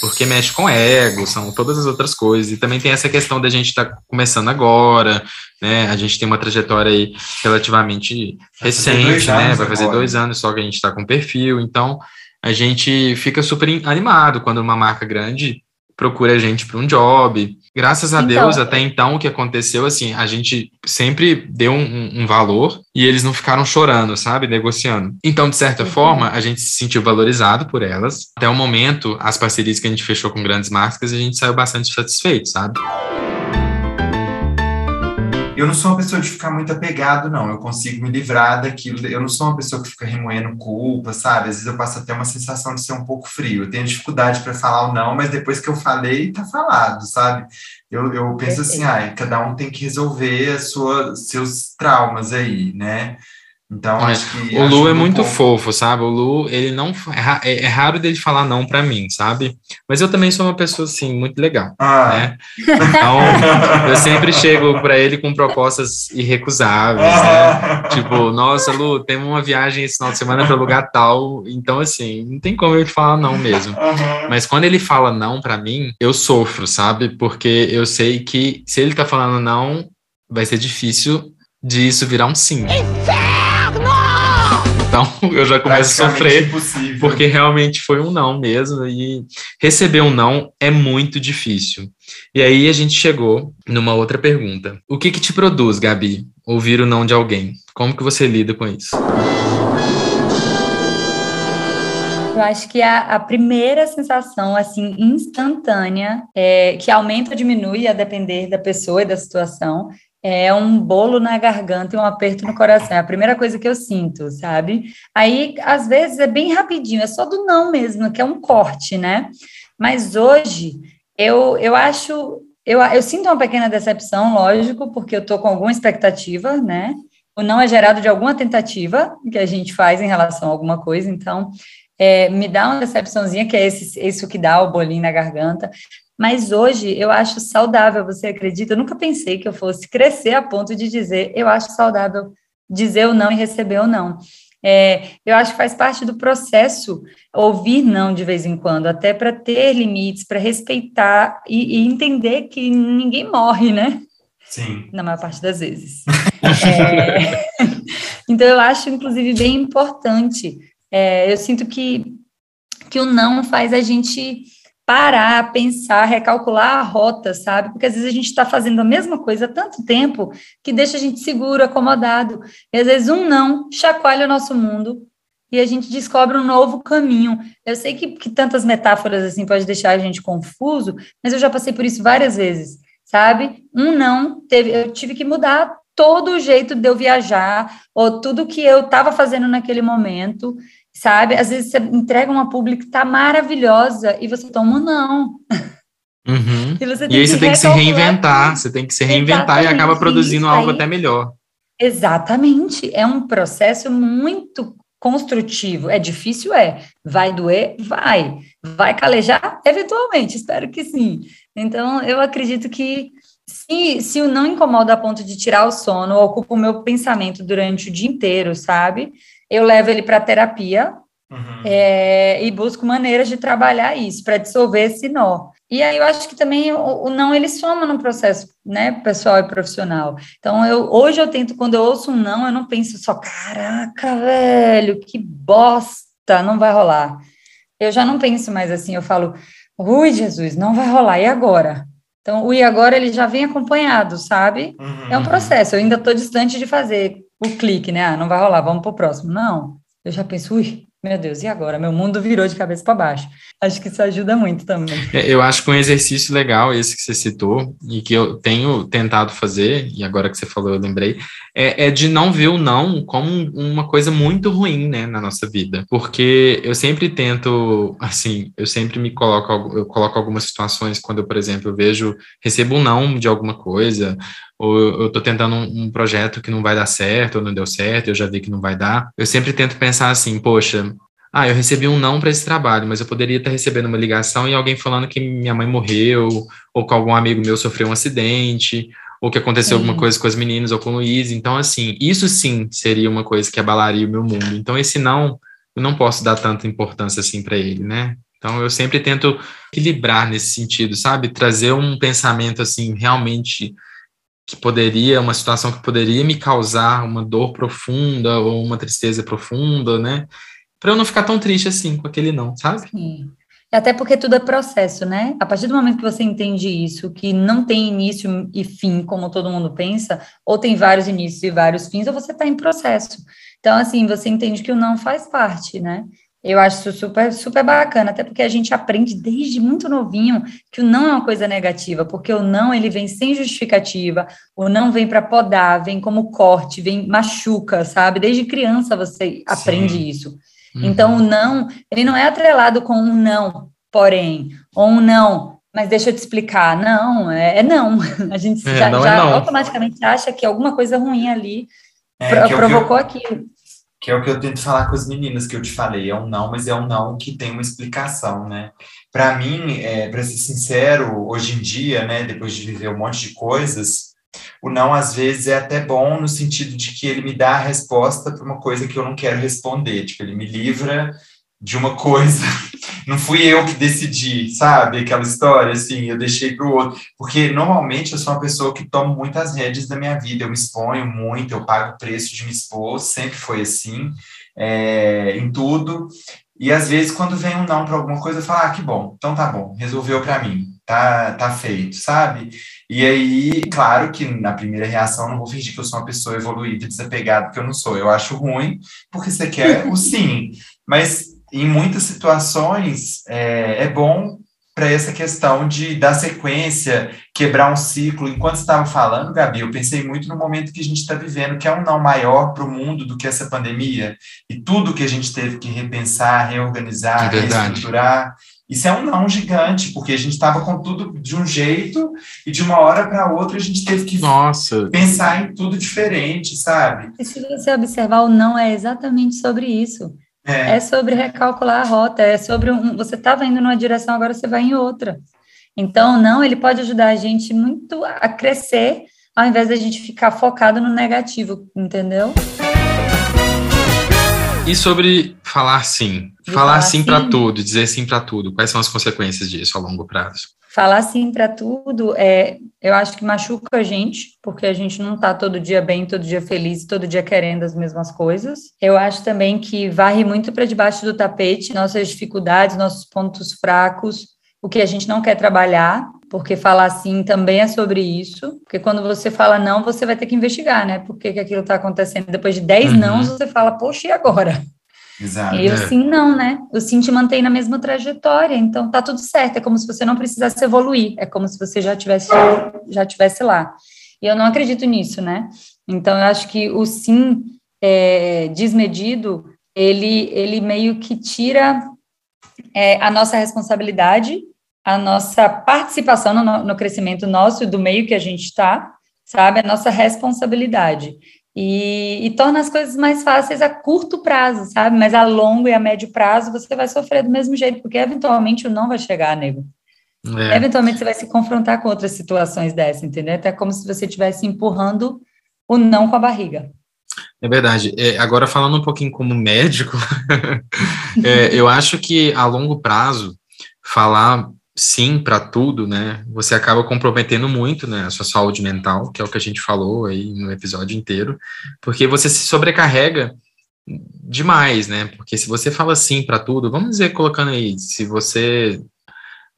Porque mexe com ego, são todas as outras coisas. E também tem essa questão da gente estar tá começando agora, né? A gente tem uma trajetória aí relativamente recente, né? Vai fazer agora. dois anos só que a gente está com perfil. Então, a gente fica super animado quando uma marca grande procura a gente para um job. Graças a então, Deus, até então, o que aconteceu, assim, a gente sempre deu um, um, valor e eles não ficaram chorando, sabe? Negociando. Então, de certa uhum. forma, a gente se sentiu valorizado por elas. Até o momento, as parcerias que a gente fechou com grandes marcas, a gente saiu bastante satisfeito, sabe? Eu não sou uma pessoa de ficar muito apegado, não. Eu consigo me livrar daquilo. Eu não sou uma pessoa que fica remoendo culpa, sabe? Às vezes eu passo até uma sensação de ser um pouco frio. Eu tenho dificuldade para falar o não, mas depois que eu falei, tá falado, sabe? Eu, eu penso assim, ah, cada um tem que resolver a sua, seus traumas aí, né? Então, é. acho que. O Lu é muito fofo, sabe? O Lu, ele não. É, é, é raro dele falar não para mim, sabe? Mas eu também sou uma pessoa, assim, muito legal. Ah. Né? Então, eu sempre chego para ele com propostas irrecusáveis, né? Tipo, nossa, Lu, temos uma viagem esse final de semana para lugar tal. Então, assim, não tem como ele falar não mesmo. Uhum. Mas quando ele fala não para mim, eu sofro, sabe? Porque eu sei que se ele tá falando não, vai ser difícil de isso virar um sim. Inferno! Então eu já começo a sofrer, impossível. porque realmente foi um não mesmo, e receber um não é muito difícil. E aí a gente chegou numa outra pergunta. O que que te produz, Gabi, ouvir o não de alguém? Como que você lida com isso? Eu acho que a, a, primeira sensação, assim, instantânea, é, que aumenta ou diminui a depender da pessoa e da situação, é um bolo na garganta e um aperto no coração. É a primeira coisa que eu sinto, sabe? Aí, às vezes, é bem rapidinho, é só do não mesmo, que é um corte, né? Mas hoje, eu, eu acho. Eu, eu sinto uma pequena decepção, lógico, porque eu estou com alguma expectativa, né? O não é gerado de alguma tentativa que a gente faz em relação a alguma coisa, então é, me dá uma decepçãozinha, que é esse, isso que dá o bolinho na garganta. Mas hoje eu acho saudável, você acredita? Eu nunca pensei que eu fosse crescer a ponto de dizer eu acho saudável dizer o não e receber o não. É, eu acho que faz parte do processo ouvir não de vez em quando, até para ter limites, para respeitar e, e, entender que ninguém morre, né? Sim. Na maior parte das vezes. é, então, eu acho, inclusive, bem importante. É, eu sinto que, que o não faz a gente parar, pensar, recalcular a rota, sabe? Porque às vezes a gente está fazendo a mesma coisa há tanto tempo que deixa a gente seguro, acomodado. E às vezes um não chacoalha o nosso mundo e a gente descobre um novo caminho. Eu sei que, que tantas metáforas assim pode deixar a gente confuso, mas eu já passei por isso várias vezes, sabe? Um não teve, eu tive que mudar todo o jeito de eu viajar ou tudo que eu estava fazendo naquele momento sabe? Às vezes você entrega uma publi que tá maravilhosa e você toma um não. Uhum. E, você tem e aí você tem que se reinventar, você tem que se reinventar Exatamente. e acaba produzindo algo até melhor. Exatamente, é um processo muito construtivo. É difícil, é. Vai doer? Vai. Vai calejar? Eventualmente, espero que sim. Então, eu acredito que se, se o não incomoda a ponto de tirar o sono, ocupa o meu pensamento durante o dia inteiro, sabe? Eu levo ele para terapia uhum. é, e busco maneiras de trabalhar isso, para dissolver esse nó. E aí eu acho que também o, o, não ele soma no processo, né, pessoal e profissional. Então eu hoje eu tento quando eu ouço um não, eu não penso só caraca, velho, que bosta, não vai rolar. Eu já não penso mais assim, eu falo, ui, Jesus, não vai rolar, e agora? Então, o e agora ele já vem acompanhado, sabe? Uhum. É um processo, eu ainda estou distante de fazer o clique, né? Ah, não vai rolar, vamos para o próximo. Não, eu já penso, ui, meu Deus, e agora? Meu mundo virou de cabeça para baixo. Acho que isso ajuda muito também. É, eu acho que um exercício legal, esse que você citou, e que eu tenho tentado fazer, e agora que você falou, eu lembrei, é, é de não ver o não como uma coisa muito ruim, né, na nossa vida. Porque eu sempre tento, assim, eu sempre me coloco, eu coloco algumas situações quando eu, por exemplo, eu vejo, recebo um não de alguma coisa, ou eu estou tentando um, um, projeto que não vai dar certo, ou não deu certo, eu já vi que não vai dar, eu sempre tento pensar assim, poxa, ah, eu recebi um não para esse trabalho, mas eu poderia estar recebendo uma ligação e alguém falando que minha mãe morreu, ou que algum amigo meu sofreu um acidente, ou que aconteceu sim. alguma coisa com as meninas ou com o Luiz. Então, assim, isso sim seria uma coisa que abalaria o meu mundo. Então, esse não, eu não posso dar tanta importância assim para ele, né? Então, eu sempre tento equilibrar nesse sentido, sabe? Trazer um pensamento assim realmente que poderia, uma situação que poderia me causar uma dor profunda ou uma tristeza profunda, né? Para eu não ficar tão triste assim com aquele não, sabe? Sim. Até porque tudo é processo, né? A partir do momento que você entende isso, que não tem início e fim, como todo mundo pensa, ou tem vários inícios e vários fins, ou você está em processo. Então, assim, você entende que o não faz parte, né? Eu acho isso super, super bacana, até porque a gente aprende desde muito novinho que o não é uma coisa negativa, porque o não ele vem sem justificativa, o não vem para podar, vem como corte, vem machuca, sabe? Desde criança você aprende Sim. isso. Uhum. Então o não, ele não é atrelado com um não, porém, ou um não, mas deixa eu te explicar. Não, é, é não. A gente é, já, já é automaticamente acha que alguma coisa ruim ali é, provocou eu... aquilo que é o que eu tento falar com as meninas que eu te falei, é um não, mas é um não que tem uma explicação, né? Para mim, é, para ser sincero, hoje em dia, né, depois de viver um monte de coisas, o não às vezes é até bom no sentido de que ele me dá a resposta para uma coisa que eu não quero responder, tipo, ele me livra de uma coisa, não fui eu que decidi, sabe? Aquela história, assim, eu deixei para o outro. Porque normalmente eu sou uma pessoa que tomo muitas rédeas da minha vida, eu me exponho muito, eu pago o preço de me expor, sempre foi assim, é, em tudo. E às vezes, quando vem um não para alguma coisa, eu falo, ah, que bom, então tá bom, resolveu para mim, tá, tá feito, sabe? E aí, claro que na primeira reação não vou fingir que eu sou uma pessoa evoluída e desapegada, porque eu não sou. Eu acho ruim, porque você quer o sim. Mas em muitas situações é, é bom para essa questão de dar sequência, quebrar um ciclo. Enquanto você estava falando, Gabi, eu pensei muito no momento que a gente está vivendo, que é um não maior para o mundo do que essa pandemia, e tudo que a gente teve que repensar, reorganizar, é reestruturar. Isso é um não gigante, porque a gente estava com tudo de um jeito e de uma hora para outra a gente teve que Nossa. pensar em tudo diferente, sabe? E se você observar, o não é exatamente sobre isso. É. é sobre recalcular a rota, é sobre um, você estava indo numa direção, agora você vai em outra. Então, não, ele pode ajudar a gente muito a crescer, ao invés da gente ficar focado no negativo, entendeu? E sobre falar sim, falar, falar sim para tudo, dizer sim para tudo, quais são as consequências disso a longo prazo? falar sim para tudo, é, eu acho que machuca a gente, porque a gente não está todo dia bem, todo dia feliz, todo dia querendo as mesmas coisas. Eu acho também que varre muito para debaixo do tapete nossas dificuldades, nossos pontos fracos, o que a gente não quer trabalhar, porque falar sim também é sobre isso. Porque quando você fala não, você vai ter que investigar, né? Por que, que aquilo está acontecendo? Depois de 10 uhum. não, você fala, poxa, e agora? Exato. E o sim não, né? O sim te mantém na mesma trajetória, então tá tudo certo. É como se você não precisasse evoluir, é como se você já tivesse já tivesse lá. E eu não acredito nisso, né? Então eu acho que o sim é, desmedido ele ele meio que tira é, a nossa responsabilidade, a nossa participação no, no crescimento nosso do meio que a gente está, sabe? A nossa responsabilidade e, e, torna as coisas mais fáceis a curto prazo, sabe? Mas a longo e a médio prazo você vai sofrer do mesmo jeito, porque eventualmente o não vai chegar, nego. É. Eventualmente você vai se confrontar com outras situações dessa, entendeu? Até como se você estivesse empurrando o não com a barriga. É verdade. É, agora, falando um pouquinho como médico, é, eu acho que a longo prazo, falar sim para tudo, né, você acaba comprometendo muito, né, a sua saúde mental, que é o que a gente falou aí no episódio inteiro, porque você se sobrecarrega demais, né? Porque se você fala sim para tudo, vamos dizer colocando aí, se você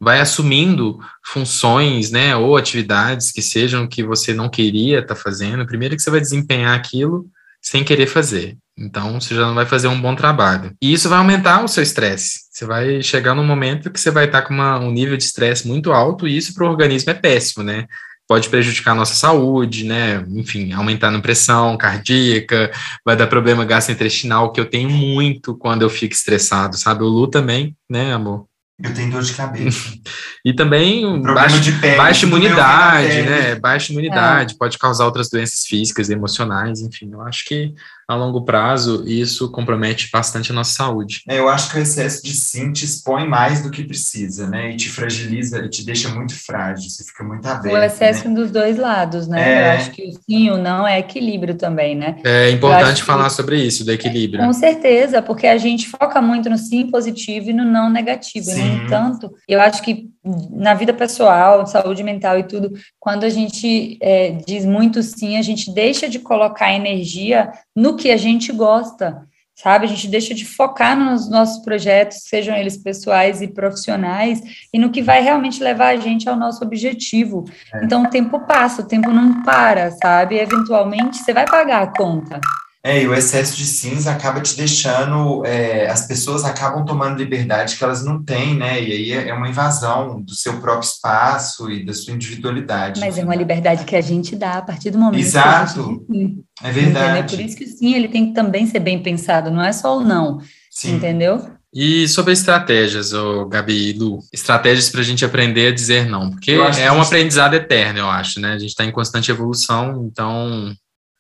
vai assumindo funções, né, ou atividades que sejam que você não queria estar tá fazendo, primeiro que você vai desempenhar aquilo sem querer fazer. Então, você já não vai fazer um bom trabalho. E isso vai aumentar o seu estresse. Você vai chegar num momento que você vai estar com uma, um nível de estresse muito alto, e isso para o organismo é péssimo, né? Pode prejudicar a nossa saúde, né? Enfim, aumentar a pressão cardíaca, vai dar problema gastrointestinal, que eu tenho muito quando eu fico estressado, sabe? O Lu também, né, amor? Eu tenho dor de cabeça. e também baixa, baixa imunidade, né? Baixa imunidade, é. pode causar outras doenças físicas, emocionais, enfim. Eu acho que a longo prazo, isso compromete bastante a nossa saúde. É, eu acho que o excesso de sim te expõe mais do que precisa, né? E te fragiliza, e te deixa muito frágil, você fica muito aberto. O excesso né? dos dois lados, né? É... Eu acho que o sim e o não é equilíbrio também, né? É importante falar que... sobre isso, do equilíbrio. Com certeza, porque a gente foca muito no sim positivo e no não negativo. Sim. E, no entanto, eu acho que na vida pessoal, saúde mental e tudo, quando a gente é, diz muito sim, a gente deixa de colocar energia no que a gente gosta, sabe? A gente deixa de focar nos nossos projetos, sejam eles pessoais e profissionais, e no que vai realmente levar a gente ao nosso objetivo. É. Então, o tempo passa, o tempo não para, sabe? E, eventualmente, você vai pagar a conta. É, e o excesso de cinza acaba te deixando, é, as pessoas acabam tomando liberdade que elas não têm, né? E aí é uma invasão do seu próprio espaço e da sua individualidade. Mas é uma liberdade que a gente dá a partir do momento Exato. que a gente... É verdade. Entendeu? Por isso que sim, ele tem que também ser bem pensado, não é só o não. Sim. Entendeu? E sobre estratégias, oh, Gabi e Lu, estratégias para a gente aprender a dizer não, porque é um aprendizado eterno, eu acho, né? A gente está em constante evolução, então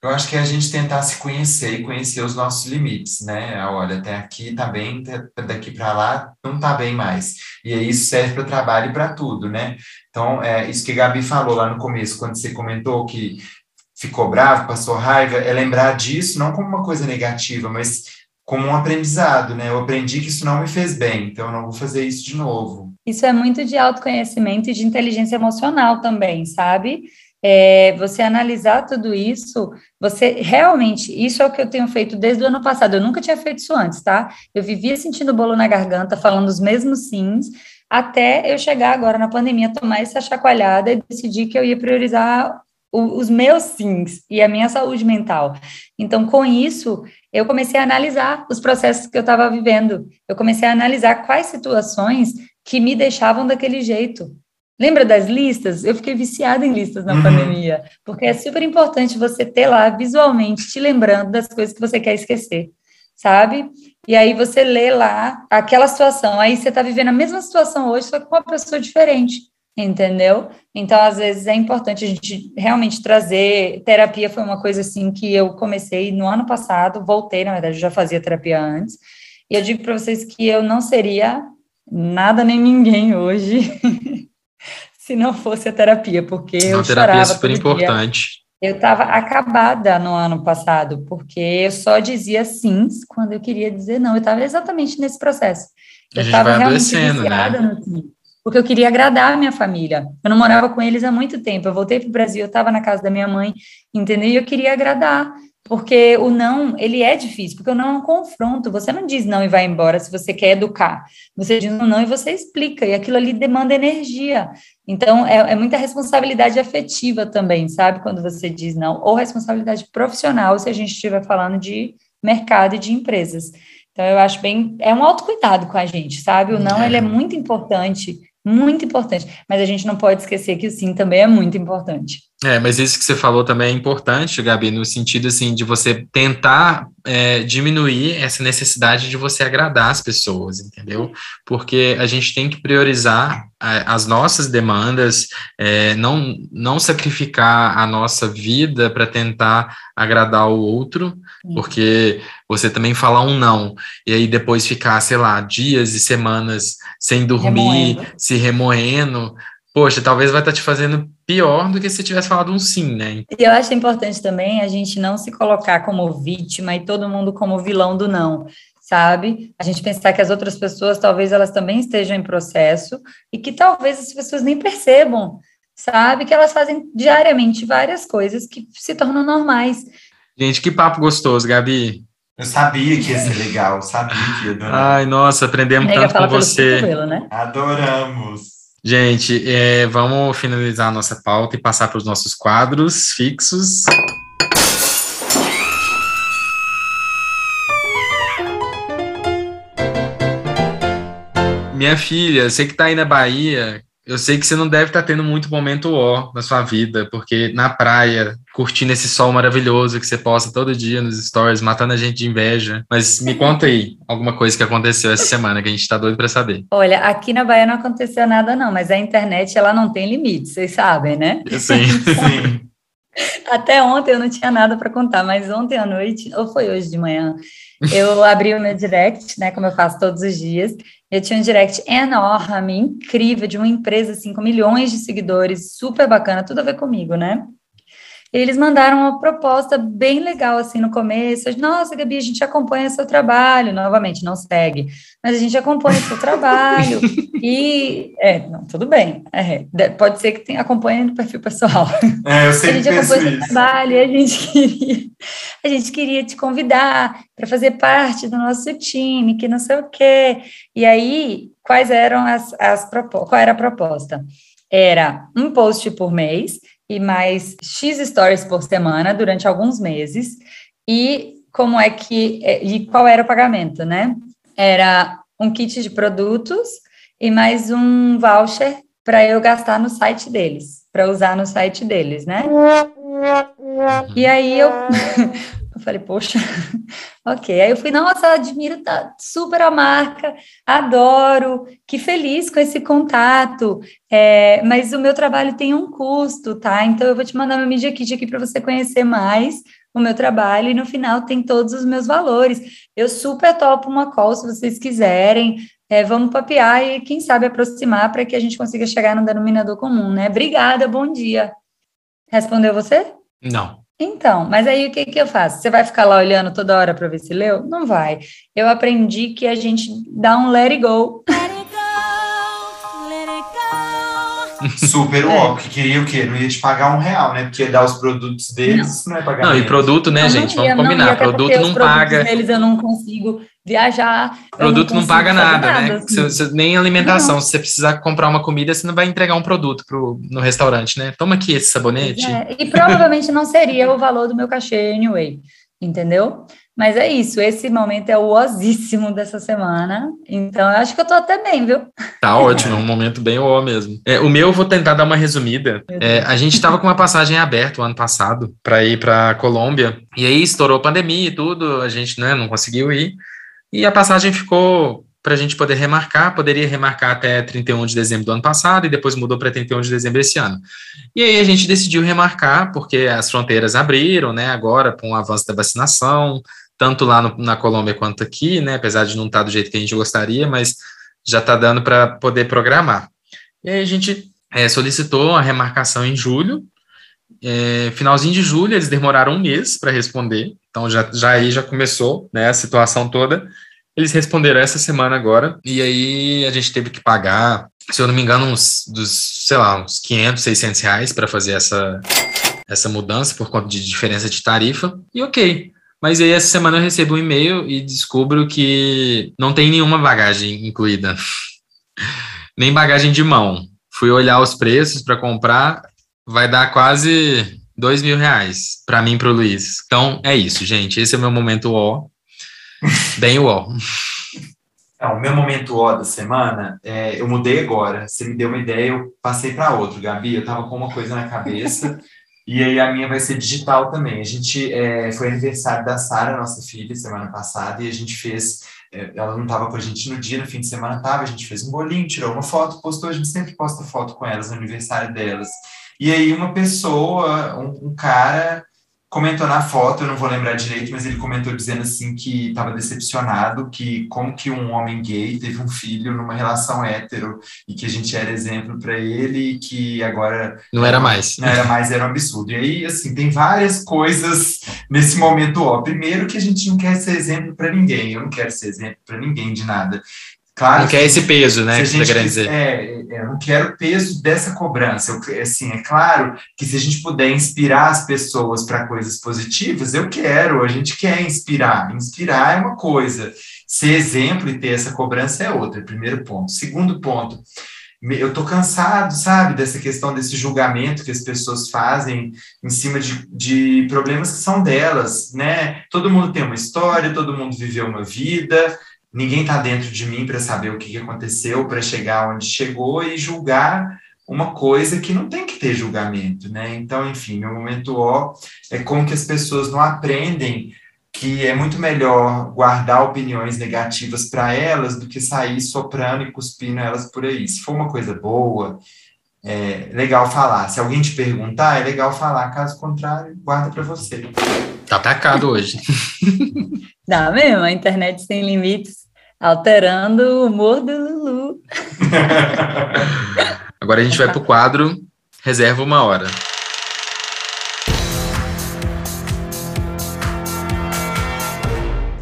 eu acho que é a gente tentar se conhecer e conhecer os nossos limites, né? Olha, até aqui tá bem, daqui para lá não tá bem mais. E aí isso serve para trabalho e para tudo, né? Então, é isso que a Gabi falou lá no começo, quando você comentou que ficou bravo, passou raiva, é lembrar disso não como uma coisa negativa, mas como um aprendizado, né? Eu aprendi que isso não me fez bem, então eu não vou fazer isso de novo. Isso é muito de autoconhecimento e de inteligência emocional também, sabe? É, você analisar tudo isso, você realmente, isso é o que eu tenho feito desde o ano passado, eu nunca tinha feito isso antes, tá? Eu vivia sentindo bolo na garganta, falando os mesmos sims, até eu chegar agora na pandemia, tomar essa chacoalhada e decidir que eu ia priorizar o, os meus sims e a minha saúde mental. Então, com isso, eu comecei a analisar os processos que eu estava vivendo, eu comecei a analisar quais situações que me deixavam daquele jeito. Lembra das listas? Eu fiquei viciada em listas na uhum. pandemia, porque é super importante você ter lá visualmente te lembrando das coisas que você quer esquecer, sabe? E aí você lê lá aquela situação, aí você está vivendo a mesma situação hoje, só que com uma pessoa diferente, entendeu? Então, às vezes é importante a gente realmente trazer. Terapia foi uma coisa assim que eu comecei no ano passado, voltei, na verdade, eu já fazia terapia antes, e eu digo para vocês que eu não seria nada nem ninguém hoje. se não fosse a terapia, porque não, eu terapia chorava. é super importante. Eu estava acabada no ano passado, porque eu só dizia sim quando eu queria dizer não. Eu estava exatamente nesse processo. Eu estava realmente né? viciada né? no sim, porque eu queria agradar a minha família. Eu não morava com eles há muito tempo. Eu voltei para o Brasil, eu estava na casa da minha mãe, entendeu? E eu queria agradar. Porque o não, ele é difícil, porque o não é um confronto. Você não diz não e vai embora se você quer educar. Você diz um não e você explica, e aquilo ali demanda energia. Então, é, é muita responsabilidade afetiva também, sabe? Quando você diz não, ou responsabilidade profissional, se a gente estiver falando de mercado e de empresas. Então, eu acho bem. É um autocuidado com a gente, sabe? O não, ele é muito importante, muito importante. Mas a gente não pode esquecer que o sim também é muito importante. É, mas isso que você falou também é importante, Gabi, no sentido assim de você tentar é, diminuir essa necessidade de você agradar as pessoas, entendeu? Porque a gente tem que priorizar as nossas demandas, é, não, não sacrificar a nossa vida para tentar agradar o outro, porque você também falar um não, e aí depois ficar, sei lá, dias e semanas sem dormir, remoendo. se remoendo, poxa, talvez vai estar tá te fazendo pior do que se tivesse falado um sim, né? E eu acho importante também a gente não se colocar como vítima e todo mundo como vilão do não, sabe? A gente pensar que as outras pessoas talvez elas também estejam em processo e que talvez as pessoas nem percebam, sabe? Que elas fazem diariamente várias coisas que se tornam normais. Gente, que papo gostoso, Gabi. Eu sabia que ia ser legal, sabia que ia adorar. Ai, nossa, aprendemos tanto com você. né? Adoramos. Gente, é, vamos finalizar a nossa pauta e passar para os nossos quadros fixos. Minha filha, você que está aí na Bahia, eu sei que você não deve estar tá tendo muito momento ó na sua vida, porque na praia curtindo esse sol maravilhoso que você posta todo dia nos stories, matando a gente de inveja. Mas me conta aí alguma coisa que aconteceu essa semana que a gente está doido para saber. Olha, aqui na Bahia não aconteceu nada não, mas a internet ela não tem limite, vocês sabem, né? Sim, sim. Até ontem eu não tinha nada para contar, mas ontem à noite, ou foi hoje de manhã, eu abri o meu direct, né, como eu faço todos os dias, eu tinha um direct enorme, incrível, de uma empresa assim, com milhões de seguidores, super bacana, tudo a ver comigo, né? Eles mandaram uma proposta bem legal assim no começo. Nossa, Gabi, a gente acompanha seu trabalho. Novamente, não segue, mas a gente acompanha seu trabalho. e é, não, tudo bem. É, pode ser que tenha, acompanhe no perfil pessoal. É, eu sempre a gente acompanha seu trabalho e a gente queria, a gente queria te convidar para fazer parte do nosso time, que não sei o quê. E aí, quais eram as, as propostas? Qual era a proposta? Era um post por mês e mais X stories por semana durante alguns meses. E como é que é, e qual era o pagamento, né? Era um kit de produtos e mais um voucher para eu gastar no site deles, para usar no site deles, né? E aí eu Eu falei, poxa, ok. Aí eu fui, nossa, admiro tá, super a marca, adoro, que feliz com esse contato. É, mas o meu trabalho tem um custo, tá? Então eu vou te mandar meu Media Kit aqui para você conhecer mais o meu trabalho e no final tem todos os meus valores. Eu super topo uma call se vocês quiserem. É, vamos papear e quem sabe aproximar para que a gente consiga chegar no denominador comum, né? Obrigada, bom dia. Respondeu você? Não. Então, mas aí o que, que eu faço? Você vai ficar lá olhando toda hora para ver se leu? Não vai. Eu aprendi que a gente dá um let it go. Super é. que queria o quê? Não ia te pagar um real, né? Porque dar os produtos deles não, não é pagar. Não, e produto, né, não, gente? Não ia, Vamos combinar. Ia, produto não paga. Deles eu não consigo viajar. Produto não, não, paga nada, nada, né? Assim. Você, nem alimentação. Se você precisar comprar uma comida, você não vai entregar um produto pro, no restaurante, né? Toma aqui esse sabonete. É, e provavelmente não seria o valor do meu cachê anyway, entendeu? Mas é isso, esse momento é o osíssimo dessa semana. Então, eu acho que eu tô até bem, viu? Tá ótimo, é um momento bem o mesmo. É, o meu, eu vou tentar dar uma resumida. É, a gente estava com uma passagem aberta o ano passado para ir para Colômbia. E aí estourou a pandemia e tudo, a gente né, não conseguiu ir. E a passagem ficou para a gente poder remarcar, poderia remarcar até 31 de dezembro do ano passado e depois mudou para 31 de dezembro esse ano. E aí a gente decidiu remarcar porque as fronteiras abriram, né, agora com o avanço da vacinação, tanto lá no, na Colômbia quanto aqui, né, apesar de não estar tá do jeito que a gente gostaria, mas já está dando para poder programar. E aí a gente é, solicitou a remarcação em julho, é, finalzinho de julho, eles demoraram um mês para responder, então já, já aí já começou né, a situação toda. Eles responderam essa semana agora, e aí a gente teve que pagar, se eu não me engano, uns, dos, sei lá, uns 500, 600 reais para fazer essa, essa mudança por conta de diferença de tarifa, e ok. Mas aí essa semana eu recebo um e-mail e descubro que não tem nenhuma bagagem incluída. Nem bagagem de mão. Fui olhar os preços para comprar, vai dar quase dois mil reais para mim e para o Luiz. Então é isso, gente. Esse é o meu momento ó. Bem ó. É, o meu momento ó da semana, é, eu mudei agora. Você me deu uma ideia, eu passei para outro, Gabi. Eu tava com uma coisa na cabeça. E aí a minha vai ser digital também. A gente é, foi aniversário da Sara, nossa filha, semana passada, e a gente fez. É, ela não estava com a gente no dia, no fim de semana estava, a gente fez um bolinho, tirou uma foto, postou, a gente sempre posta foto com elas no aniversário delas. E aí uma pessoa, um, um cara, comentou na foto, eu não vou lembrar direito, mas ele comentou dizendo assim que estava decepcionado, que como que um homem gay teve um filho numa relação hétero e que a gente era exemplo para ele e que agora não era mais. Não era mais, era um absurdo. E aí, assim, tem várias coisas nesse momento, ó. Primeiro que a gente não quer ser exemplo para ninguém, eu não quero ser exemplo para ninguém de nada. Claro não quer esse peso, né? Que você quer dizer. É, é, eu não quero o peso dessa cobrança. Eu, assim, é claro que se a gente puder inspirar as pessoas para coisas positivas, eu quero, a gente quer inspirar. Inspirar é uma coisa, ser exemplo e ter essa cobrança é outra. Primeiro ponto. Segundo ponto, eu tô cansado, sabe, dessa questão desse julgamento que as pessoas fazem em cima de, de problemas que são delas, né? Todo mundo tem uma história, todo mundo viveu uma vida, ninguém está dentro de mim para saber o que, aconteceu, para chegar onde chegou e julgar uma coisa que não tem que ter julgamento, né? Então, enfim, meu momento ó é como que as pessoas não aprendem que é muito melhor guardar opiniões negativas para elas do que sair soprando e cuspindo elas por aí. Se for uma coisa boa, é legal falar. Se alguém te perguntar, é legal falar. Caso contrário, guarda para você. Tá atacado hoje. Dá mesmo, a internet sem limites, alterando o humor do Lulu. Agora a gente vai pro quadro Reserva uma hora.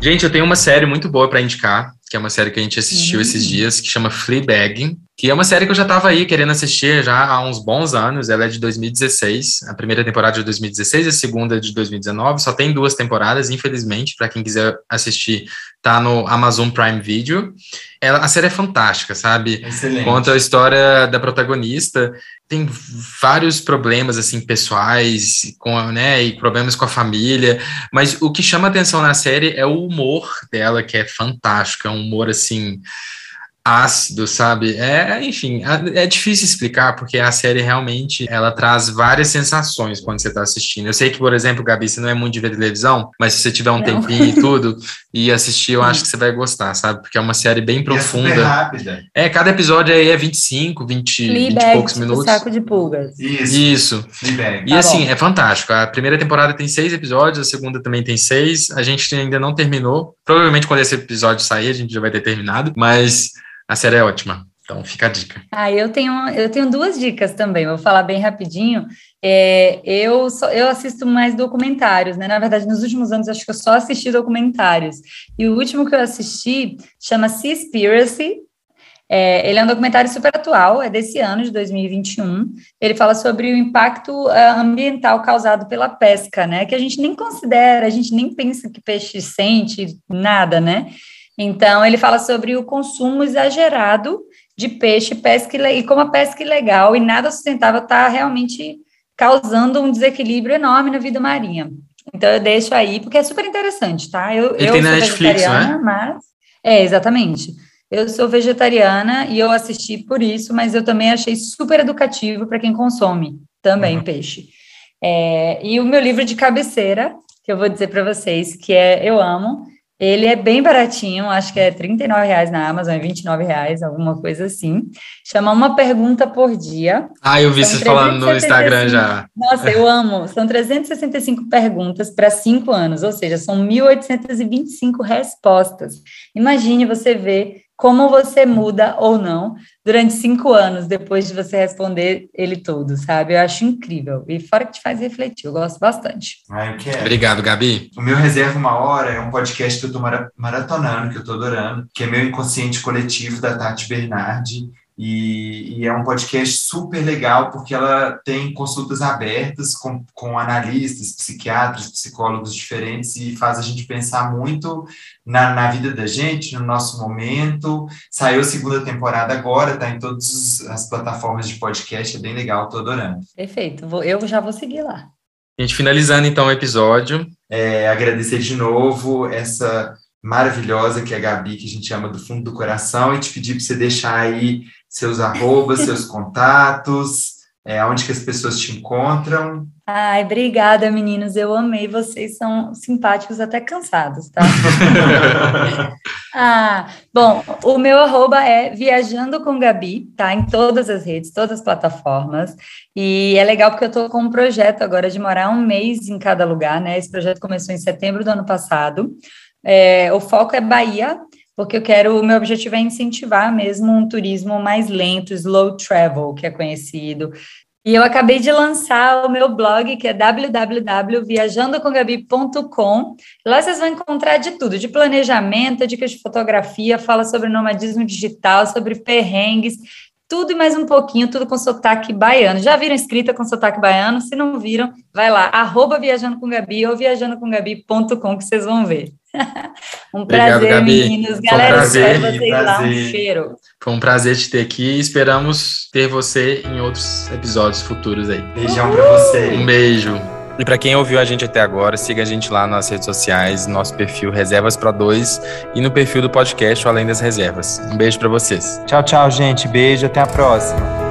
Gente, eu tenho uma série muito boa para indicar, que é uma série que a gente assistiu uhum. esses dias, que chama Fleabag, que é uma série que eu já estava aí querendo assistir já há uns bons anos. Ela é de 2016, a primeira temporada é de 2016, a segunda é de 2019. Só tem duas temporadas, infelizmente, para quem quiser assistir, tá no Amazon Prime Video. Ela, a série é fantástica, sabe? Excelente. Conta a história da protagonista. Tem vários problemas assim pessoais, com, né, e problemas com a família, mas o que chama atenção na série é o humor dela, que é fantástico, é um humor assim ácido, sabe? É, enfim, é difícil explicar porque a série realmente ela traz várias sensações quando você está assistindo. Eu sei que, por exemplo, Gabi, você não é muito de ver televisão, mas se você tiver um não. tempinho e tudo e assistir, eu acho que você vai gostar, sabe? Porque é uma série bem profunda. E é rápida. É, cada episódio aí é 25, 20, 20 e poucos minutos. saco de pulgas. Isso. Isso. E tá assim, bom. é fantástico. A primeira temporada tem seis episódios, a segunda também tem seis. A gente ainda não terminou. Provavelmente quando esse episódio sair, a gente já vai ter terminado, mas a série é ótima. Então, fica a dica. Ah, eu tenho, eu tenho duas dicas também, vou falar bem rapidinho. É, eu, só, eu assisto mais documentários, né? Na verdade, nos últimos anos, acho que eu só assisti documentários. E o último que eu assisti chama Seaspiracy. É, ele é um documentário super atual, é desse ano, de 2021. Ele fala sobre o impacto uh, ambiental causado pela pesca, né? Que a gente nem considera, a gente nem pensa que peixe sente nada, né? Então, ele fala sobre o consumo exagerado de peixe, pesca e como a pesca ilegal e nada sustentável está realmente causando um desequilíbrio enorme na vida marinha. Então, eu deixo aí, porque é super interessante, tá? Eu, ele eu tem na Netflix, né? mas... É, exatamente. Eu sou vegetariana e eu assisti por isso, mas eu também achei super educativo para quem consome também uhum. peixe. É, e o meu livro de cabeceira, que eu vou dizer para vocês, que é Eu Amo, ele é bem baratinho, acho que é R$ reais na Amazon, é R$ reais, alguma coisa assim. Chama Uma Pergunta por Dia. Ah, eu vi você falando no Instagram já. Nossa, eu amo. São 365 perguntas para cinco anos, ou seja, são 1.825 respostas. Imagine você ver como você muda ou não durante cinco anos depois de você responder ele todo, sabe? Eu acho incrível. E fora que te faz refletir, eu gosto bastante. Ah, eu quero. Obrigado, Gabi. O meu Reserva Uma Hora é um podcast que eu estou maratonando, que eu estou adorando, que é meu inconsciente coletivo da Tati Bernardi. E, e, é um podcast super legal porque ela tem consultas abertas com, com analistas, psiquiatras, psicólogos diferentes e faz a gente pensar muito na, na vida da gente, no nosso momento. Saiu a segunda temporada agora, está em todas as plataformas de podcast, é bem legal, estou adorando. Perfeito, vou, eu já vou seguir lá. A gente finalizando então o episódio. É, agradecer de novo essa maravilhosa que é a Gabi, que a gente ama do fundo do coração, e te pedir para você deixar aí seus arrobas, seus contatos, é, onde que as pessoas te encontram. Ai, obrigada, meninos. Eu amei. Vocês são simpáticos até cansados, tá? ah, bom, o meu arroba é Viajando com Gabi, tá? Em todas as redes, todas as plataformas. E é legal porque eu estou com um projeto agora de morar um mês em cada lugar, né? Esse projeto começou em setembro do ano passado. É, o foco é Bahia, porque eu quero, o meu objetivo é incentivar mesmo um turismo mais lento, slow travel, que é conhecido. E eu acabei de lançar o meu blog, que é www.viajandocomgabi.com. Lá vocês vão encontrar de tudo, de planejamento, dicas de fotografia, fala sobre nomadismo digital, sobre perrengues, tudo e mais um pouquinho, tudo com sotaque baiano. Já viram escrita com sotaque baiano? Se não viram, vai lá, arroba ou viajandocomgabi.com que vocês vão ver. um Obrigado, prazer, Gabi. meninos. Galera, um prazer, espero vocês prazer. lá. Um cheiro. Foi um prazer te ter aqui. Esperamos ter você em outros episódios futuros aí. Beijão para você. Um beijo. E para quem ouviu a gente até agora, siga a gente lá nas redes sociais, nosso perfil Reservas para Dois e no perfil do podcast Além das Reservas. Um beijo para vocês. Tchau, tchau, gente. Beijo, até a próxima.